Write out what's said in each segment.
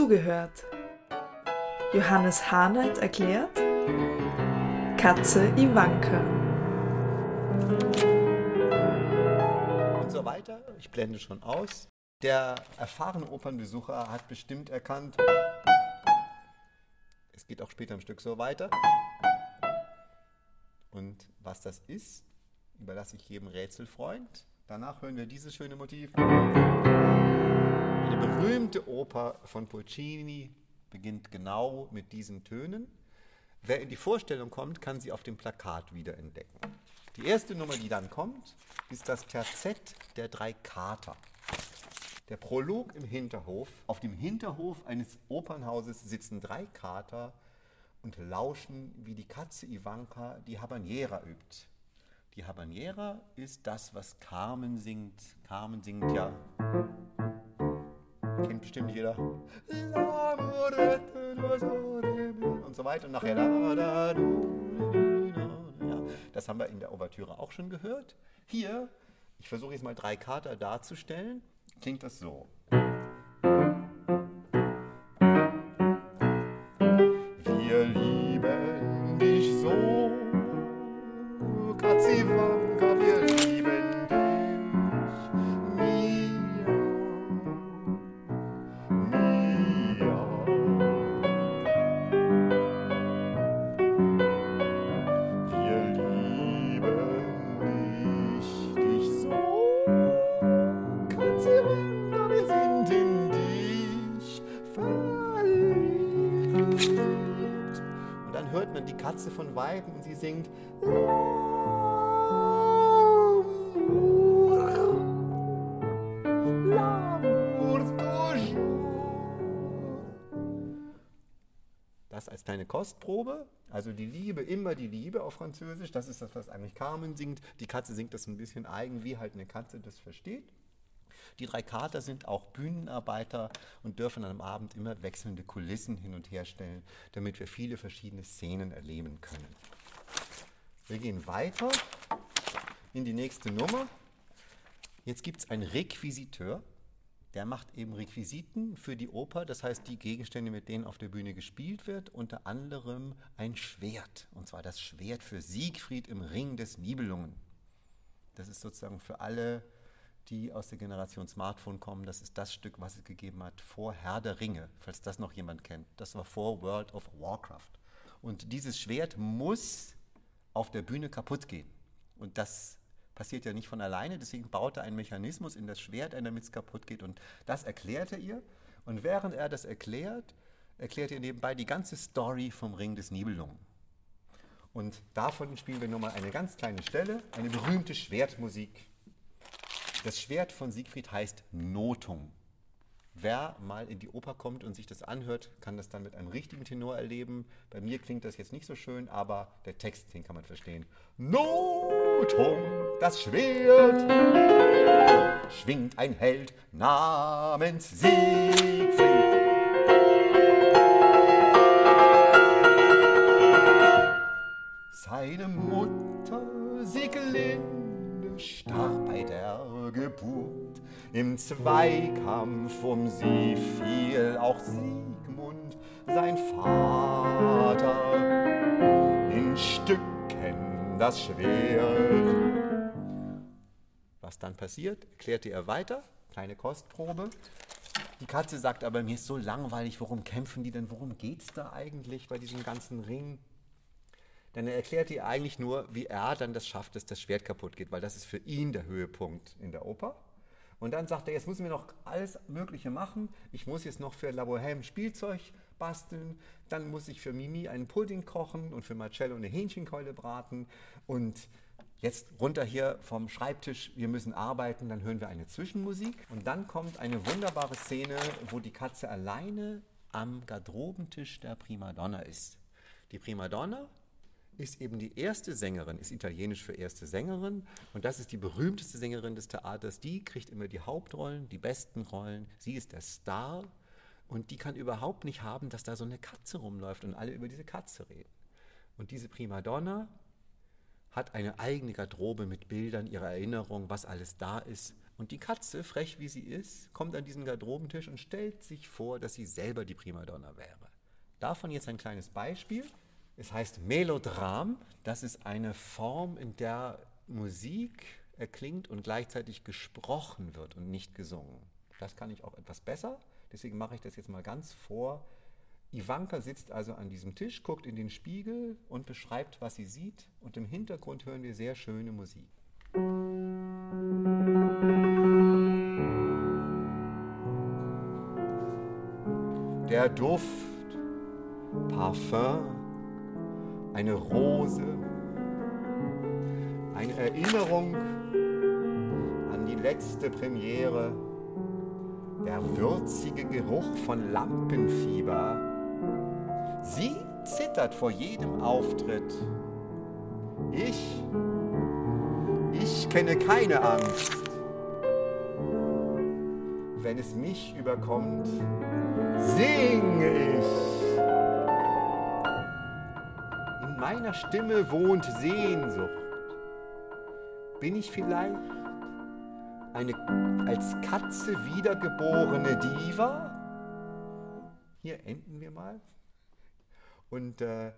zugehört. Johannes Harnight erklärt Katze Ivanka. Und so weiter. Ich blende schon aus. Der erfahrene Opernbesucher hat bestimmt erkannt, es geht auch später im Stück so weiter. Und was das ist, überlasse ich jedem Rätselfreund. Danach hören wir dieses schöne Motiv. Eine berühmte Oper von Puccini beginnt genau mit diesen Tönen. Wer in die Vorstellung kommt, kann sie auf dem Plakat wiederentdecken. Die erste Nummer, die dann kommt, ist das Terzett der drei Kater. Der Prolog im Hinterhof. Auf dem Hinterhof eines Opernhauses sitzen drei Kater und lauschen, wie die Katze Ivanka die Habanera übt. Die Habanera ist das, was Carmen singt. Carmen singt ja. Kennt bestimmt jeder. Und so weiter. Und nachher. Das haben wir in der Ouvertüre auch schon gehört. Hier, ich versuche jetzt mal drei Kater darzustellen, klingt das so. Wir lieben dich so, Katziwanka, Katze von Weitem und sie singt. Das als kleine Kostprobe. Also die Liebe, immer die Liebe auf Französisch. Das ist das, was eigentlich Carmen singt. Die Katze singt das ein bisschen eigen, wie halt eine Katze das versteht. Die drei Kater sind auch Bühnenarbeiter und dürfen am Abend immer wechselnde Kulissen hin und her stellen, damit wir viele verschiedene Szenen erleben können. Wir gehen weiter in die nächste Nummer. Jetzt gibt es einen Requisiteur, der macht eben Requisiten für die Oper, das heißt die Gegenstände, mit denen auf der Bühne gespielt wird, unter anderem ein Schwert, und zwar das Schwert für Siegfried im Ring des Nibelungen. Das ist sozusagen für alle, die aus der Generation Smartphone kommen, das ist das Stück, was es gegeben hat vor Herr der Ringe, falls das noch jemand kennt. Das war vor World of Warcraft. Und dieses Schwert muss auf der Bühne kaputt gehen. Und das passiert ja nicht von alleine, deswegen baut er einen Mechanismus in das Schwert ein, damit es kaputt geht. Und das erklärt er ihr. Und während er das erklärt, erklärt er nebenbei die ganze Story vom Ring des Nibelungen. Und davon spielen wir nur mal eine ganz kleine Stelle, eine berühmte Schwertmusik. Das Schwert von Siegfried heißt Notung. Wer mal in die Oper kommt und sich das anhört, kann das dann mit einem richtigen Tenor erleben. Bei mir klingt das jetzt nicht so schön, aber der Text, den kann man verstehen. Notung, das Schwert, schwingt ein Held namens Siegfried. Seine Mutter Sieglinde starb bei der Geburt. Im Zweikampf um sie fiel auch Siegmund, sein Vater, in Stücken das Schwert. Was dann passiert, erklärte er weiter, kleine Kostprobe. Die Katze sagt aber, mir ist so langweilig, worum kämpfen die denn, worum geht es da eigentlich bei diesem ganzen Ring? Denn er erklärt ihr eigentlich nur, wie er dann das schafft, dass das Schwert kaputt geht, weil das ist für ihn der Höhepunkt in der Oper. Und dann sagt er, jetzt müssen wir noch alles Mögliche machen. Ich muss jetzt noch für La Bohème Spielzeug basteln. Dann muss ich für Mimi einen Pudding kochen und für Marcello eine Hähnchenkeule braten. Und jetzt runter hier vom Schreibtisch, wir müssen arbeiten. Dann hören wir eine Zwischenmusik. Und dann kommt eine wunderbare Szene, wo die Katze alleine am Garderobentisch der Primadonna ist. Die Primadonna ist eben die erste Sängerin, ist italienisch für erste Sängerin und das ist die berühmteste Sängerin des Theaters. Die kriegt immer die Hauptrollen, die besten Rollen. Sie ist der Star und die kann überhaupt nicht haben, dass da so eine Katze rumläuft und alle über diese Katze reden. Und diese Primadonna hat eine eigene Garderobe mit Bildern ihrer Erinnerung, was alles da ist Und die Katze, frech wie sie ist, kommt an diesen Garderobentisch und stellt sich vor, dass sie selber die Primadonna wäre. Davon jetzt ein kleines Beispiel. Es heißt Melodram. Das ist eine Form, in der Musik erklingt und gleichzeitig gesprochen wird und nicht gesungen. Das kann ich auch etwas besser. Deswegen mache ich das jetzt mal ganz vor. Ivanka sitzt also an diesem Tisch, guckt in den Spiegel und beschreibt, was sie sieht. Und im Hintergrund hören wir sehr schöne Musik. Der Duft, Parfum, eine Rose, eine Erinnerung an die letzte Premiere, der würzige Geruch von Lampenfieber. Sie zittert vor jedem Auftritt. Ich ich kenne keine Angst. Wenn es mich überkommt, singe ich. Meiner Stimme wohnt Sehnsucht. Bin ich vielleicht eine als Katze wiedergeborene Diva? Hier enden wir mal. Und äh,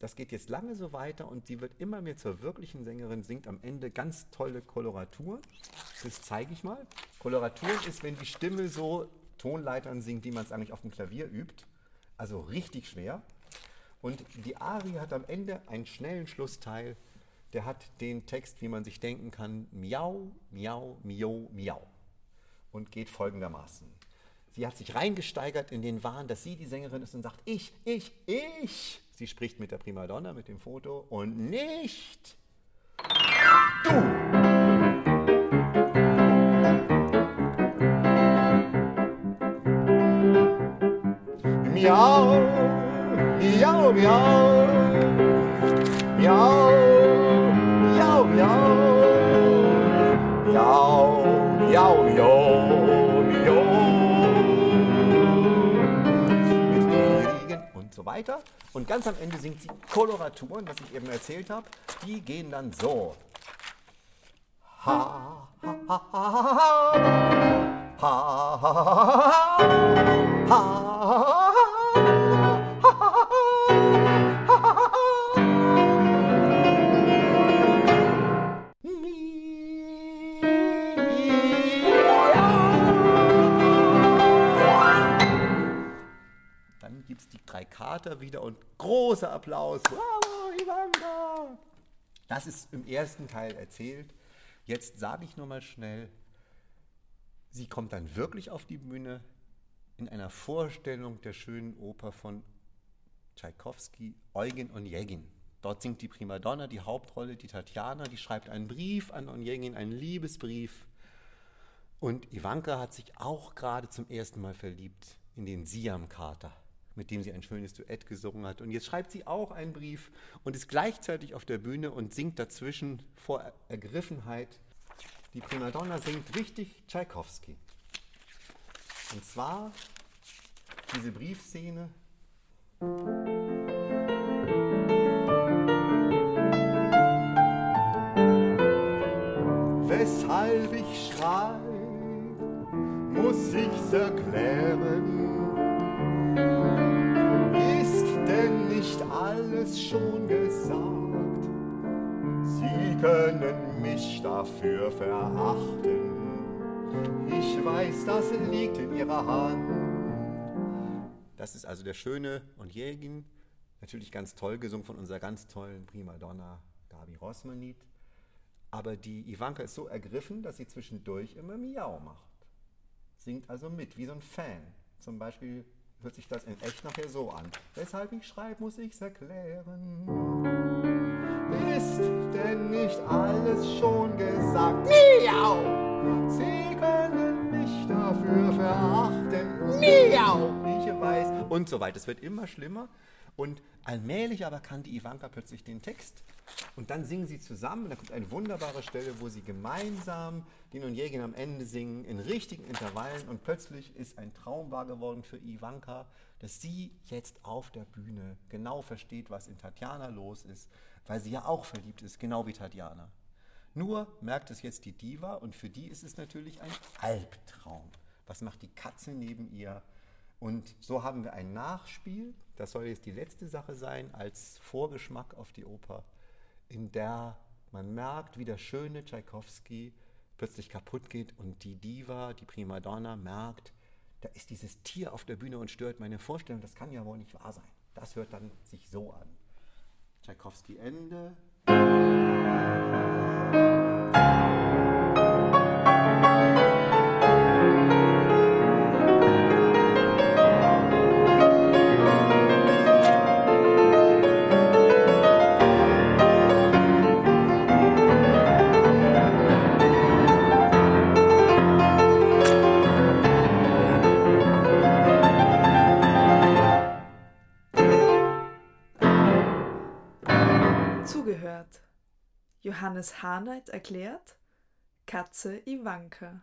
das geht jetzt lange so weiter und sie wird immer mehr zur wirklichen Sängerin, singt am Ende ganz tolle Koloraturen. Das zeige ich mal. Koloraturen ist, wenn die Stimme so Tonleitern singt, die man es eigentlich auf dem Klavier übt. Also richtig schwer. Und die Arie hat am Ende einen schnellen Schlussteil. Der hat den Text, wie man sich denken kann, miau, miau, miau, miau. Und geht folgendermaßen. Sie hat sich reingesteigert in den Wahn, dass sie die Sängerin ist und sagt, ich, ich, ich. Sie spricht mit der Primadonna, mit dem Foto und nicht du. Miau, miau, miau, miau, miau, miau, miau, miau, miau. weiter. Und ganz am Ende singt sie Koloraturen, was ich eben erzählt habe. Die gehen dann so. Ha, ha, ha, ha, ha, ha, ha, ha, ha, ha, drei Applaus. Bravo, Ivanka! Das ist im ersten Teil erzählt. Jetzt sage ich nur mal schnell, sie kommt dann wirklich auf die Bühne in einer Vorstellung der schönen Oper von Tschaikowski, Eugen Onegin. Dort singt die Primadonna die Hauptrolle, die Tatjana, die schreibt einen Brief an Onegin, einen Liebesbrief. Und Ivanka hat sich auch gerade zum ersten Mal verliebt in den Siam-Kater mit dem sie ein schönes Duett gesungen hat. Und jetzt schreibt sie auch einen Brief und ist gleichzeitig auf der Bühne und singt dazwischen vor Ergriffenheit. Die Primadonna singt richtig Tschaikowski. Und zwar diese Briefszene. Weshalb ich schrei, muss ich's erklären schon gesagt? Sie können mich dafür verachten. Ich weiß, das liegt in Ihrer Hand. Das ist also der schöne und Jägin, natürlich ganz toll gesungen von unserer ganz tollen Primadonna Gabi Rosmanit. Aber die Ivanka ist so ergriffen, dass sie zwischendurch immer Miau macht. Singt also mit, wie so ein Fan. Zum Beispiel hört sich das in echt nachher so an. Weshalb ich schreibe, muss ich's erklären. Ist denn nicht alles schon gesagt? Miau! Sie können mich dafür verachten. Miau! Ich weiß. Und so weiter. Es wird immer schlimmer. Und allmählich aber kannte Ivanka plötzlich den Text. Und dann singen sie zusammen. Da kommt eine wunderbare Stelle, wo sie gemeinsam den und Jägen am Ende singen, in richtigen Intervallen. Und plötzlich ist ein Traum wahr geworden für Ivanka, dass sie jetzt auf der Bühne genau versteht, was in Tatjana los ist, weil sie ja auch verliebt ist, genau wie Tatjana. Nur merkt es jetzt die Diva und für die ist es natürlich ein Albtraum. Was macht die Katze neben ihr? Und so haben wir ein Nachspiel, das soll jetzt die letzte Sache sein, als Vorgeschmack auf die Oper, in der man merkt, wie der schöne Tschaikowski plötzlich kaputt geht und die Diva, die Primadonna, merkt, da ist dieses Tier auf der Bühne und stört meine Vorstellung, das kann ja wohl nicht wahr sein. Das hört dann sich so an. Tschaikowski Ende. Johannes Harnight erklärt Katze Ivanka.